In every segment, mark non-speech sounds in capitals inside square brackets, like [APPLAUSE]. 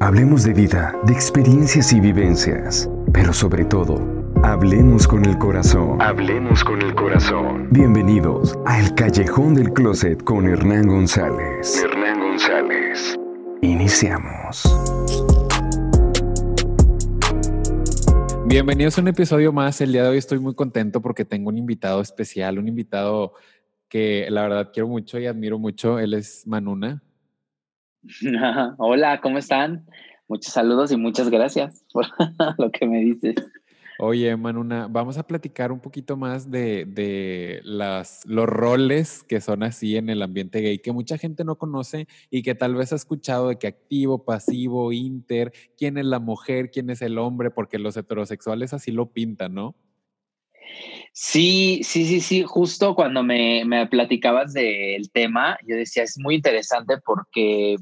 Hablemos de vida, de experiencias y vivencias, pero sobre todo, hablemos con el corazón. Hablemos con el corazón. Bienvenidos a El Callejón del Closet con Hernán González. Hernán González. Iniciamos. Bienvenidos a un episodio más. El día de hoy estoy muy contento porque tengo un invitado especial, un invitado que la verdad quiero mucho y admiro mucho. Él es Manuna. [LAUGHS] Hola, ¿cómo están? Muchos saludos y muchas gracias por [LAUGHS] lo que me dices. Oye, Manuna, vamos a platicar un poquito más de, de los roles que son así en el ambiente gay, que mucha gente no conoce y que tal vez ha escuchado de que activo, pasivo, inter, quién es la mujer, quién es el hombre, porque los heterosexuales así lo pintan, ¿no? Sí, sí, sí, sí. Justo cuando me, me platicabas del tema, yo decía, es muy interesante porque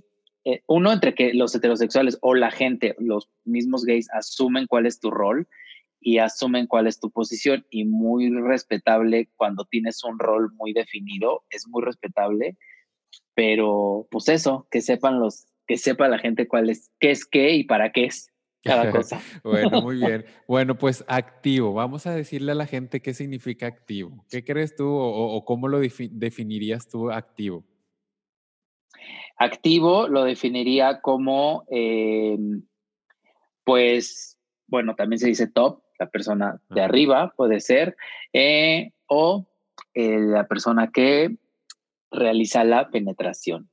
eh, uno, entre que los heterosexuales o la gente, los mismos gays, asumen cuál es tu rol y asumen cuál es tu posición y muy respetable cuando tienes un rol muy definido, es muy respetable, pero pues eso, que sepan los, que sepa la gente cuál es, qué es qué y para qué es cada [LAUGHS] cosa. bueno, muy [LAUGHS] bien. Bueno, pues activo. Vamos a decirle a la gente qué significa activo. ¿Qué crees tú o, cómo lo definirías tú activo? Activo lo definiría como, em, pues, bueno, también se dice top, la persona de arriba puede ser, eh, o eh, la persona que realiza la penetración.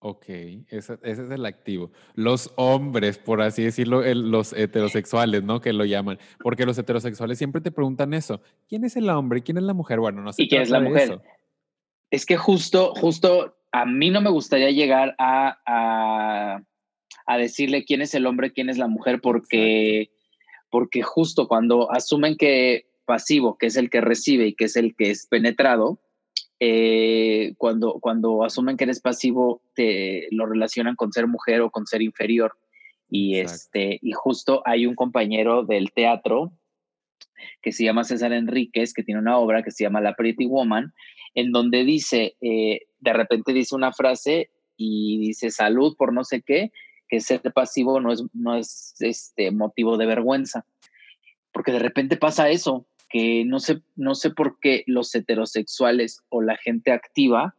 Ok, ese, es el activo. Los hombres, por así decirlo, los heterosexuales, ¿no? Que lo llaman. Porque los heterosexuales siempre te preguntan eso. ¿Quién es el hombre? ¿Quién es la mujer? Bueno, no sé. ¿Y quién es la mujer? Es que justo, justo a mí no me gustaría llegar a, a, decirle quién es el hombre, quién es la mujer, porque, porque justo cuando asumen que pasivo, que es el que recibe y que es el que es penetrado, eh, cuando, cuando asumen que eres pasivo, te lo relacionan con ser mujer o con ser inferior. Y, este, y justo hay un compañero del teatro que se llama César Enríquez, que tiene una obra que se llama La Pretty Woman, en donde dice, eh, de repente dice una frase y dice salud por no sé qué, que ser pasivo no es, no es este motivo de vergüenza. Porque de repente pasa eso, que no sé, no sé por qué los heterosexuales o la gente activa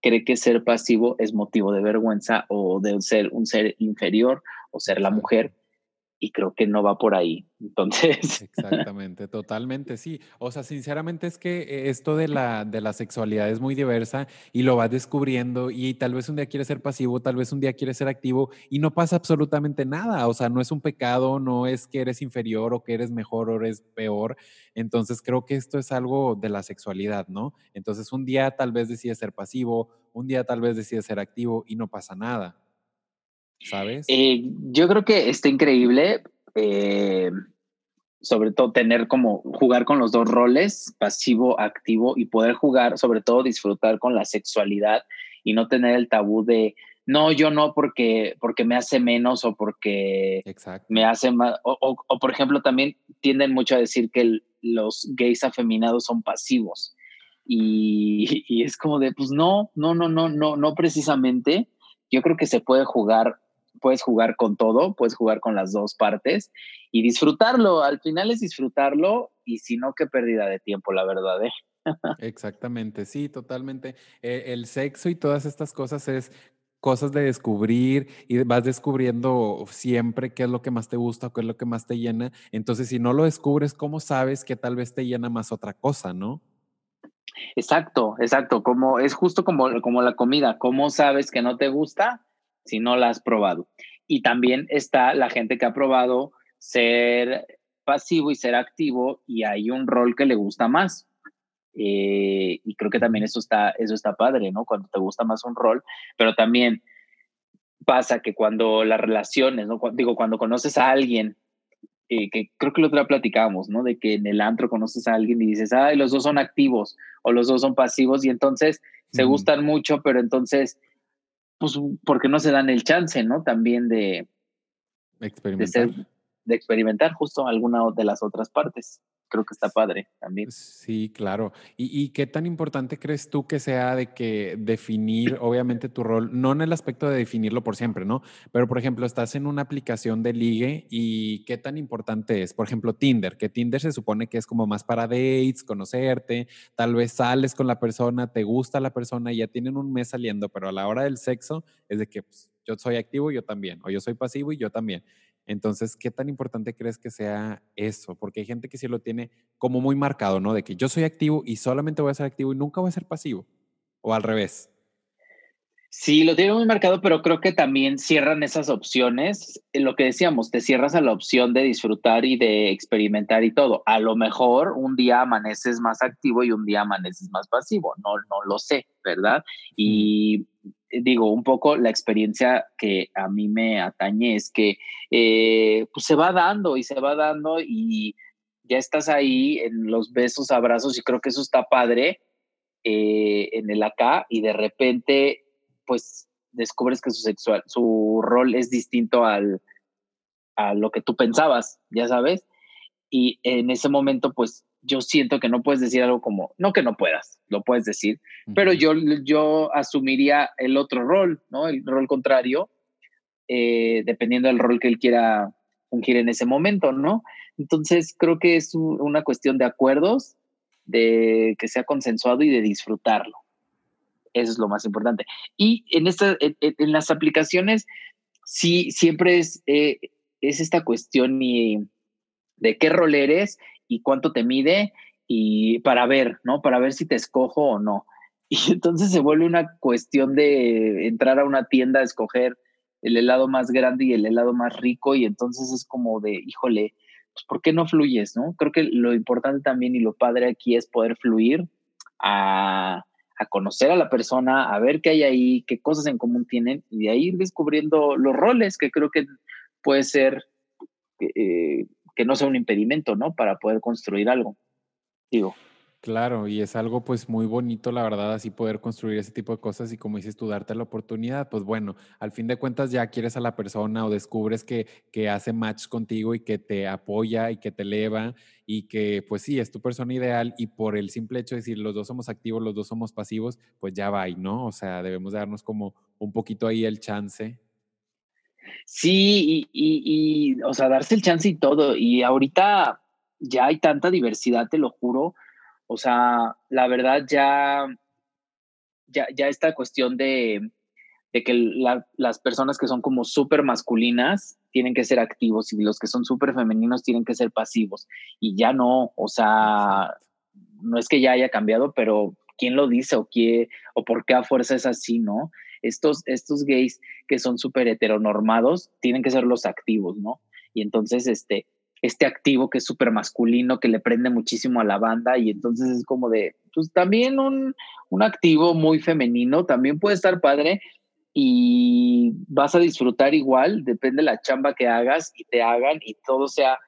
cree que ser pasivo es motivo de vergüenza o de ser un ser inferior o ser la mujer y creo que no va por ahí. Entonces. [LAUGHS] Exactamente, totalmente, sí. O sea, sinceramente es que eh, esto de la, de la sexualidad es muy diversa y lo vas descubriendo y tal vez un día quieres ser pasivo, tal vez un día quieres ser activo y no pasa absolutamente nada. O sea, no es un pecado, no es que eres inferior o que eres mejor o eres peor. Entonces creo que esto es algo de la sexualidad, ¿no? Entonces un día tal vez decides ser pasivo, un día tal vez decides ser activo y no pasa nada. ¿Sabes? Eh, yo creo que está increíble, eh, sobre todo tener como jugar con los dos roles, pasivo, activo, y poder jugar, sobre todo disfrutar con la sexualidad y no tener el tabú de, no, yo no porque, porque me hace menos o porque me hace más, o, por ejemplo también tienden mucho a decir que los gays afeminados son pasivos. Y, [LAUGHS] y, es como de, pues no, no, no, no, no, no precisamente. Yo creo que se puede jugar puedes jugar con todo, puedes jugar con las dos partes y disfrutarlo. Al final es disfrutarlo y si no, qué pérdida de tiempo, la verdad. ¿eh? [LAUGHS] Exactamente, sí, totalmente. Eh, el sexo y todas estas cosas es cosas de descubrir y vas descubriendo siempre qué es lo que más te gusta o qué es lo que más te llena. Entonces, si no lo descubres, ¿cómo sabes que tal vez te llena más otra cosa, no? Exacto, exacto. Como es justo como, como la comida. ¿Cómo sabes que no te gusta? Si no la has probado. Y también está la gente que ha probado ser pasivo y ser activo y hay un rol que le gusta más. Eh, y creo que también eso está, eso está padre, ¿no? Cuando te gusta más un rol, pero también pasa que cuando las relaciones, ¿no? Digo, cuando conoces a alguien, eh, que creo que lo otra platicamos, ¿no? De que en el antro conoces a alguien y dices, ay, los dos son activos o los dos son pasivos y entonces se gustan mucho, pero entonces pues porque no se dan el chance, ¿no? También de experimentar. De, experimentar justo alguna de las otras partes. Creo que está padre también. Sí, claro. ¿Y, qué tan importante crees tú que sea de que definir, obviamente, tu rol, no en el aspecto de definirlo por siempre, ¿no? Pero, por ejemplo, estás en una aplicación de ligue y qué tan importante es, por ejemplo, Tinder, que Tinder se supone que es como más para dates, conocerte, tal vez sales con la persona, te gusta la persona y ya tienen un mes saliendo, pero a la hora del sexo es de que pues, yo soy activo y yo también, o yo soy pasivo y yo también. Entonces, ¿qué tan importante crees que sea eso? Porque hay gente que sí lo tiene como muy marcado, ¿no? De que yo soy activo y solamente voy a ser activo y nunca voy a ser pasivo. O al revés. Sí, lo tiene muy marcado, pero creo que también cierran esas opciones. Lo que decíamos, te cierras a la opción de disfrutar y de experimentar y todo. A lo mejor un día amaneces más activo y un día amaneces más pasivo. No, no lo sé, ¿verdad? Y digo, un poco la experiencia que a mí me atañe es que eh, pues se va dando y se va dando y ya estás ahí en los besos, abrazos y creo que eso está padre eh, en el acá y de repente pues descubres que su sexual, su rol es distinto al, a lo que tú pensabas, ya sabes, y en ese momento pues yo siento que no puedes decir algo como, no que no puedas, lo puedes decir, pero yo, yo asumiría el otro rol, ¿no? El rol contrario, eh, dependiendo del rol que él quiera fungir en ese momento, ¿no? Entonces creo que es una cuestión de acuerdos, de que sea consensuado y de disfrutarlo. Eso es lo más importante. Y en, esta, en, las aplicaciones, sí, siempre es, eh, es esta cuestión y de qué rol eres y cuánto te mide y para ver, ¿no? Para ver si te escojo o no. [LAUGHS] Y entonces se vuelve una cuestión de entrar a una tienda a escoger el helado más grande y el helado más rico y entonces es como de, híjole, pues ¿por qué no fluyes, no? Creo que lo importante también y lo padre aquí es poder fluir a, a conocer a la persona, a ver qué hay ahí, qué cosas en común tienen y de ahí ir descubriendo los roles que creo que puede ser eh, que no sea un impedimento, ¿no? Para poder construir algo, digo. Claro, y es algo pues muy bonito, la verdad, así poder construir ese tipo de cosas y como dices tú, darte la oportunidad, pues bueno, al fin de cuentas ya quieres a la persona o descubres que, que hace match contigo y que te apoya y que te eleva y que pues sí, es tu persona ideal y por el simple hecho de decir los dos somos activos, los dos somos pasivos, pues ya va, ¿no? O sea, debemos darnos como un poquito ahí el chance Sí, y, y, o sea, darse el chance y todo. Y ahorita ya hay tanta diversidad, te lo juro. O sea, la verdad ya, ya, ya esta cuestión de, de que las personas que son como súper masculinas tienen que ser activos y los que son súper femeninos tienen que ser pasivos. Y ya no, o sea, no es que ya haya cambiado, pero ¿quién lo dice o, qué, o por qué a fuerza es así, no? Estos, estos gays que son súper heteronormados tienen que ser los activos, ¿no? Y entonces, este, este activo que es súper masculino, que le prende muchísimo a la banda, y entonces es como de, pues también un, un activo muy femenino también puede estar padre y vas a disfrutar igual, depende de la chamba que hagas y te hagan y todo sea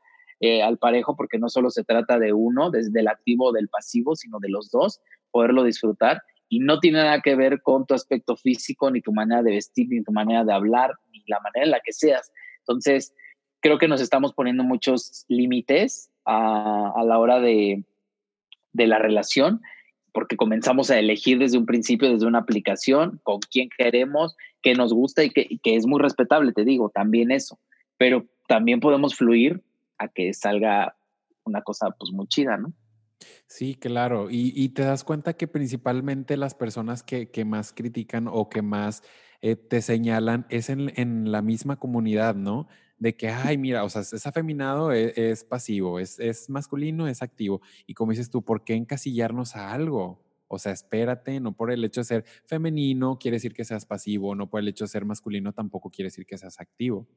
eh, al parejo, porque no solo se trata de uno, desde el activo o del pasivo, sino de los dos, poderlo disfrutar y no tiene nada que ver con tu aspecto físico, ni tu manera de vestir, ni tu manera de hablar, ni la manera en la que seas. Entonces, creo que nos estamos poniendo muchos límites a, a, la hora de, de la relación, porque comenzamos a elegir desde un principio, desde una aplicación, con quién queremos, qué nos gusta y que, que es muy respetable, te digo, también eso. Pero también podemos fluir a que salga una cosa pues muy chida, ¿no? Sí, claro. Y, te das cuenta que principalmente las personas que, más critican o que más eh, te señalan es en, la misma comunidad, ¿no? De que, ay, mira, o sea, es afeminado, es, es pasivo, es, es, masculino, es activo. Y como dices tú, ¿por qué encasillarnos a algo? O sea, espérate, no por el hecho de ser femenino quiere decir que seas pasivo, no por el hecho de ser masculino tampoco quiere decir que seas activo.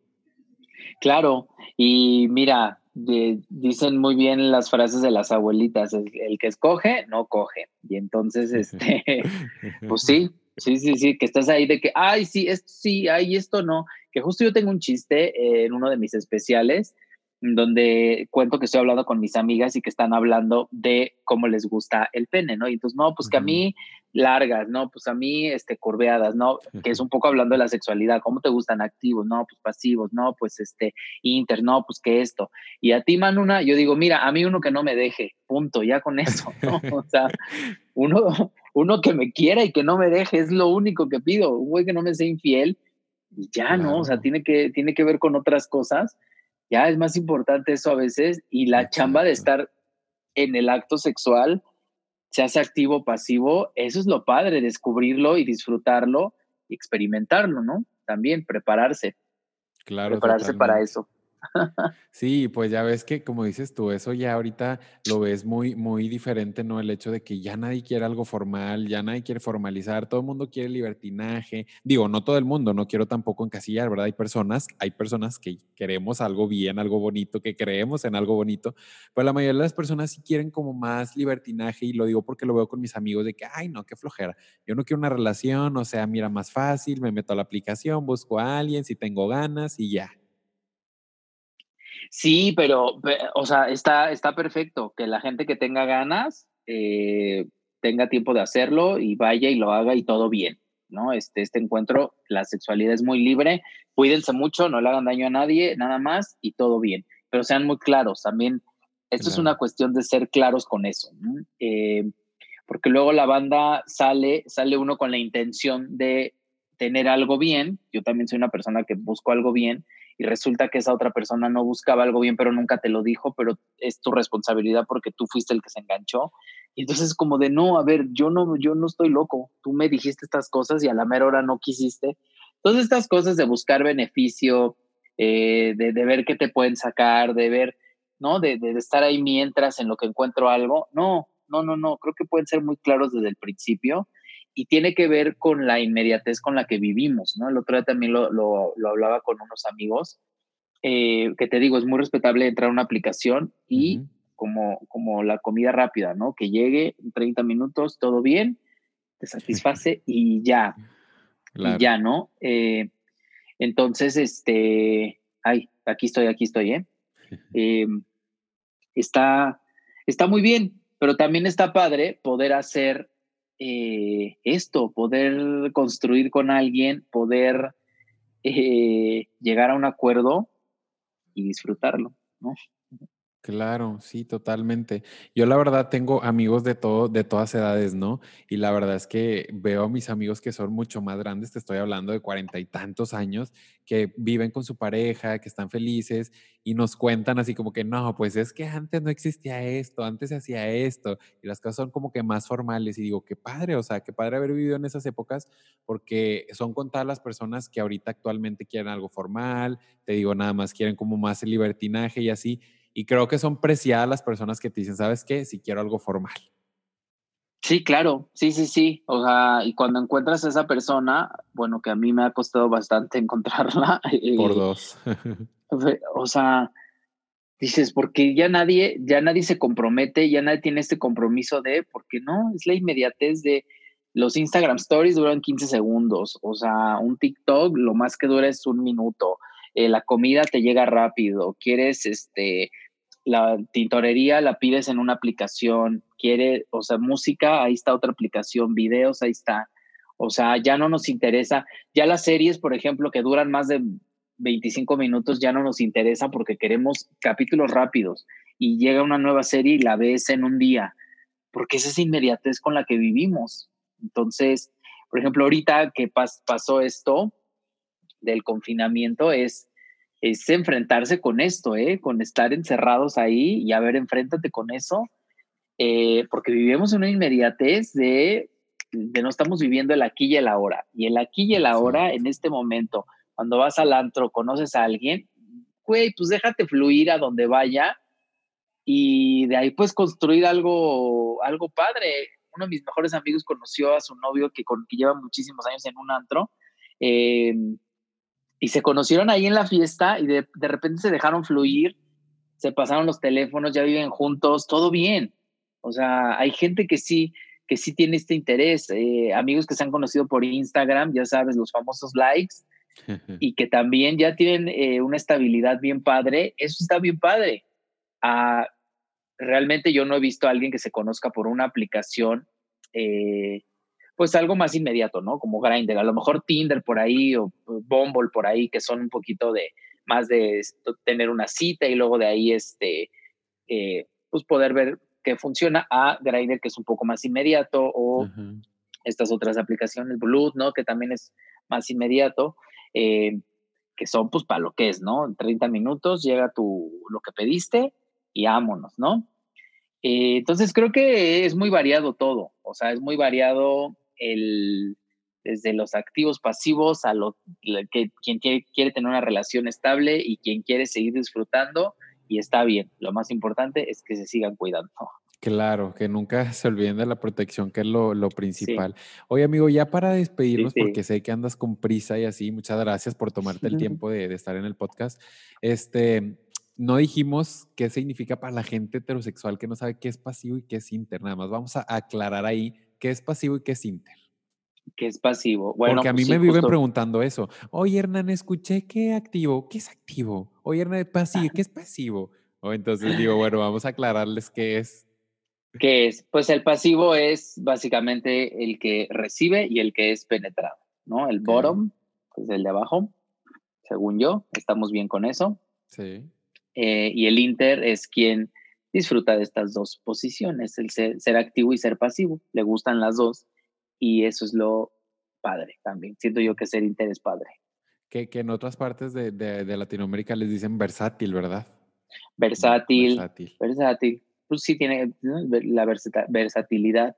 Claro, y mira, dicen muy bien las frases de las abuelitas, el, que escoge, no coge. Y entonces, este, [LAUGHS] pues sí, sí, sí, sí, que estás ahí de que, ay, sí, esto sí, ay, esto no. Que justo yo tengo un chiste en uno de mis especiales donde cuento que estoy hablando con mis amigas y que están hablando de cómo les gusta el pene, ¿no? Y entonces, no, pues que a mí largas, ¿no? Pues a mí, este, curveadas, ¿no? Que es un poco hablando de la sexualidad, ¿cómo te gustan activos? No, pues pasivos, no, pues este, inter, no, pues que esto. Y a ti, Manuna, yo digo, mira, a mí uno que no me deje, punto, ya con eso, [LAUGHS] ¿no? O sea, uno, uno que me quiera y que no me deje, es lo único que pido, un güey que no me sea infiel, ya, ¿no? O sea, tiene que, tiene que ver con otras cosas ya es más importante eso a veces y la chamba de estar en el acto sexual, se hace activo o pasivo, eso es lo padre, descubrirlo y disfrutarlo y experimentarlo, ¿no? También prepararse. Claro. Prepararse para eso. Sí, pues ya ves que, como dices tú, eso ya ahorita lo ves muy, muy diferente, ¿no? El hecho de que ya nadie quiere algo formal, ya nadie quiere formalizar, todo el mundo quiere libertinaje. Digo, no todo el mundo, no quiero tampoco encasillar, ¿verdad? Hay personas, hay personas que queremos algo bien, algo bonito, que creemos en algo bonito, pero la mayoría de las personas sí quieren como más libertinaje y lo digo porque lo veo con mis amigos de que, ay, no, qué flojera. Yo no quiero una relación, o sea, mira, más fácil, me meto a la aplicación, busco a alguien si tengo ganas y ya. Sí, pero, o sea, está, está perfecto que la gente que tenga ganas eh, tenga tiempo de hacerlo y vaya y lo haga y todo bien, ¿no? Este, este encuentro, la sexualidad es muy libre, cuídense mucho, no le hagan daño a nadie, nada más y todo bien, pero sean muy claros también. Esto es una cuestión de ser claros con eso, eh, porque luego la banda sale, sale uno con la intención de tener algo bien. Yo también soy una persona que busco algo bien y resulta que esa otra persona no buscaba algo bien, pero nunca te lo dijo, pero es tu responsabilidad porque tú fuiste el que se enganchó. Y entonces como de, no, a ver, yo no, yo no estoy loco, tú me dijiste estas cosas y a la mera hora no quisiste. Todas estas cosas de buscar beneficio, eh, de, de, ver qué te pueden sacar, de ver, ¿no? De, de, de estar ahí mientras en lo que encuentro algo. No, no, no, no, creo que pueden ser muy claros desde el principio y tiene que ver con la inmediatez con la que vivimos, ¿no? El otro día también lo, lo, lo hablaba con unos amigos, eh, que te digo, es muy respetable entrar a una aplicación y como, como la comida rápida, ¿no? Que llegue en 30 minutos, todo bien, te satisface y ya, y ya, ¿no? Eh, entonces, este, ay, aquí estoy, aquí estoy, ¿eh? [LAUGHS] eh está, está muy bien, pero también está padre poder hacer eh, esto, poder construir con alguien, poder eh, llegar a un acuerdo y disfrutarlo, ¿no? Claro, sí, totalmente. Yo la verdad tengo amigos de todo, de todas edades, ¿no? Y la verdad es que veo a mis amigos que son mucho más grandes, te estoy hablando de cuarenta y tantos años, que viven con su pareja, que están felices y nos cuentan así como que no, pues es que antes no existía esto, antes se hacía esto y las cosas son como que más formales y digo, qué padre, o sea, qué padre haber vivido en esas épocas porque son contadas las personas que ahorita actualmente quieren algo formal, te digo, nada más quieren como más el libertinaje y así y creo que son preciadas las personas que te dicen, ¿sabes qué? Si quiero algo formal. Sí, claro, sí, sí, sí. O sea, y cuando encuentras a esa persona, bueno, que a mí me ha costado bastante [LAUGHS] encontrarla. Por eh, dos. [LAUGHS] o sea, dices, porque ya nadie, ya nadie se compromete, ya nadie tiene este compromiso de, porque no, es la inmediatez de los Instagram Stories duran 15 segundos, o sea, un TikTok lo más que dura es un minuto, eh, la comida te llega rápido, quieres este la tintorería la pides en una aplicación, quiere, o sea, música, ahí está otra aplicación, videos, ahí está. O sea, ya no nos interesa, ya las series, por ejemplo, que duran más de 25 minutos, ya no nos interesa porque queremos capítulos rápidos y llega una nueva serie y la ves en un día, porque esa es inmediatez con la que vivimos. Entonces, por ejemplo, ahorita que pasó esto del confinamiento es es enfrentarse con esto, ¿eh? con estar encerrados ahí y a ver, enfréntate con eso, eh, porque vivimos en una inmediatez de, de no estamos viviendo el aquí y el ahora. Y el aquí y el ahora, en este momento, cuando vas al antro, conoces a alguien, güey, pues déjate fluir a donde vaya y de ahí puedes construir algo, algo padre. Uno de mis mejores amigos conoció a su novio que, con, que lleva muchísimos años en un antro. Eh, y se conocieron ahí en la fiesta y de, de, repente se dejaron fluir, se pasaron los teléfonos, ya viven juntos, todo bien. O sea, hay gente que sí, que sí tiene este interés, eh, amigos que se han conocido por Instagram, ya sabes, los famosos likes, [LAUGHS] y que también ya tienen eh, una estabilidad bien padre, eso está bien padre. Ah, realmente yo no he visto a alguien que se conozca por una aplicación, eh, pues algo más inmediato, ¿no? Como Grindr, a lo mejor Tinder por ahí o Bumble por ahí, que son un poquito de más de tener una cita y luego de ahí este, eh, pues poder ver que funciona a Grindr, que es un poco más inmediato, o estas otras aplicaciones, Bluetooth, ¿no? Que también es más inmediato. Eh, que son pues para lo que es, ¿no? En 30 minutos llega tu, lo que pediste y ámonos, ¿no? Eh, entonces creo que es muy variado todo, o sea, es muy variado el, desde los activos pasivos a lo que quien quiere, quiere tener una relación estable y quien quiere seguir disfrutando y está bien. Lo más importante es que se sigan cuidando. Claro, que nunca se olviden de la protección, que es lo, principal. Oye, amigo, ya para despedirnos, porque sé que andas con prisa y así, muchas gracias por tomarte el [LAUGHS] tiempo de, estar en el podcast. Este, no dijimos qué significa para la gente heterosexual que no sabe qué es pasivo y qué es inter. Nada más vamos a aclarar ahí qué es pasivo y qué es inter. ¿Qué es pasivo? Bueno, Porque a mí pues me viven preguntando eso. Oye, Hernán, escuché que activo. ¿Qué es activo? Oye, Hernán, pasivo. ¿Qué es pasivo? O entonces digo, [LAUGHS] bueno, vamos a aclararles qué es ¿Qué es? Pues el pasivo es básicamente el que recibe y el que es penetrado, ¿no? El bottom, es el de abajo, según yo, estamos bien con eso. Sí. Eh, y el inter es quien disfruta de estas dos posiciones, el ser, activo y ser pasivo. Le gustan las dos y eso es lo padre también. Siento yo que ser inter es padre. Que, que en otras partes de, de, Latinoamérica les dicen versátil, ¿verdad? Versátil. Versátil. versátil pues sí tiene la versatilidad.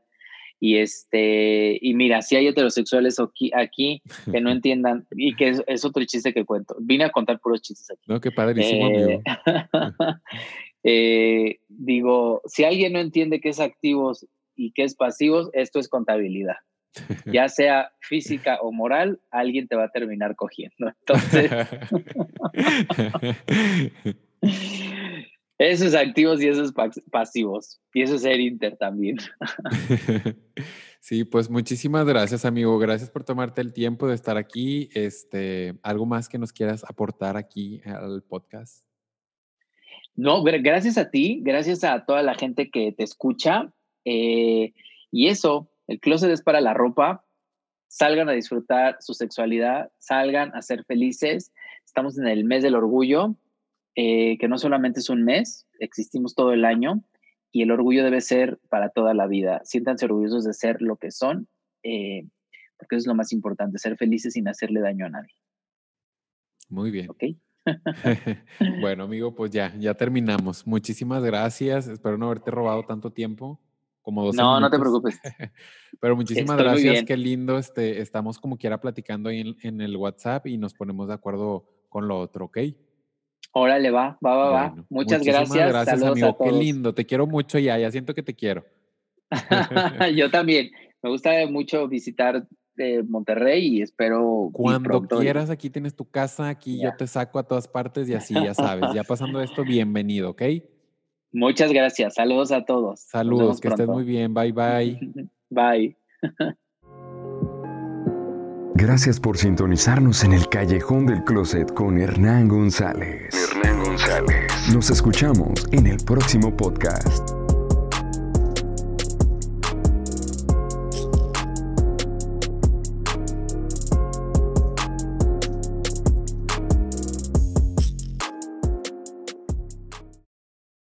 Y este, y mira, si hay heterosexuales aquí, aquí que no [LAUGHS] entiendan, y que es, otro chiste que cuento. Vine a contar puros chistes aquí. No, qué padrísimo, amigo. [LAUGHS] [LAUGHS] Eh, digo, si alguien no entiende qué es activos y qué es pasivos, esto es contabilidad. [LAUGHS] Ya sea física o moral, alguien te va a terminar cogiendo. Entonces. [LAUGHS] Esos activos y esos pasivos. Y eso es ser Inter también. [LAUGHS] Sí, pues muchísimas gracias, amigo. Gracias por tomarte el tiempo de estar aquí. Este, ¿algo más que nos quieras aportar aquí al podcast? No, gracias a ti, gracias a toda la gente que te escucha. Eh, y eso, el closet es para la ropa. Salgan a disfrutar su sexualidad, salgan a ser felices. Estamos en el mes del orgullo eh, que no solamente es un mes, existimos todo el año y el orgullo debe ser para toda la vida. Siéntanse orgullosos de ser lo que son, eh, porque eso es lo más importante, ser felices sin hacerle daño a nadie. Muy bien. [LAUGHS] bueno, amigo, pues ya, ya terminamos. Muchísimas gracias. Espero no haberte robado tanto tiempo. Como dos no, no te preocupes. [LAUGHS] Pero muchísimas gracias. Qué lindo. Este, estamos como quiera platicando ahí en, en, el WhatsApp y nos ponemos de acuerdo con lo otro, ¿ok? Órale, va, va, va, va. Muchas gracias. Gracias, amigo. Qué lindo. Te quiero mucho ya. Ya siento que te quiero. [LAUGHS] Yo también. Me gusta mucho visitar eh, Monterrey y espero. Cuando quieras, aquí tienes tu casa, aquí yo te saco a todas partes y así, ya sabes. Ya [LAUGHS] pasando esto, bienvenido, ¿ok? Muchas gracias. Saludos a todos. Saludos, que estés muy bien. Bye, bye. [LAUGHS] bye. Gracias por sintonizarnos en el Callejón del Closet con Hernán González. Hernán González. Nos escuchamos en el próximo podcast.